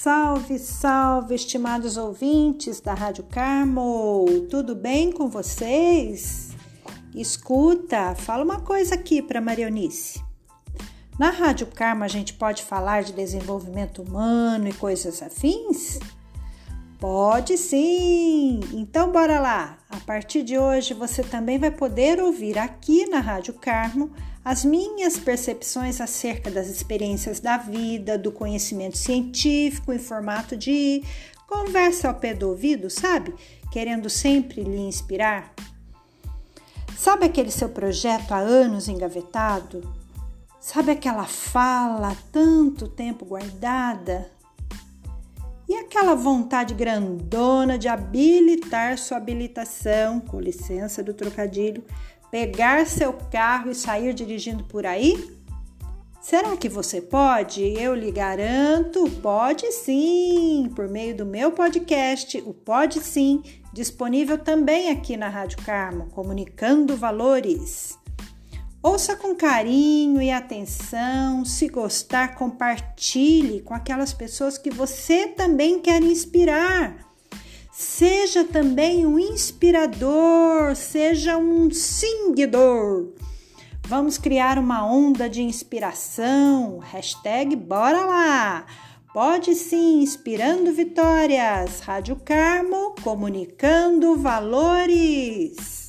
Salve, salve, estimados ouvintes da Rádio Carmo, tudo bem com vocês? Escuta, fala uma coisa aqui para Marionice. Na Rádio Carmo a gente pode falar de desenvolvimento humano e coisas afins? Pode sim! Então bora lá! A partir de hoje você também vai poder ouvir aqui na Rádio Carmo as minhas percepções acerca das experiências da vida, do conhecimento científico em formato de conversa ao pé do ouvido, sabe? Querendo sempre lhe inspirar. Sabe aquele seu projeto há anos engavetado? Sabe aquela fala tanto tempo guardada? E aquela vontade grandona de habilitar sua habilitação, com licença do trocadilho, pegar seu carro e sair dirigindo por aí? Será que você pode? Eu lhe garanto, pode sim, por meio do meu podcast, o Pode Sim, disponível também aqui na Rádio Carmo, comunicando valores. Ouça com carinho e atenção. Se gostar, compartilhe com aquelas pessoas que você também quer inspirar. Seja também um inspirador, seja um seguidor. Vamos criar uma onda de inspiração. Hashtag bora lá! Pode sim, inspirando vitórias. Rádio Carmo, comunicando valores.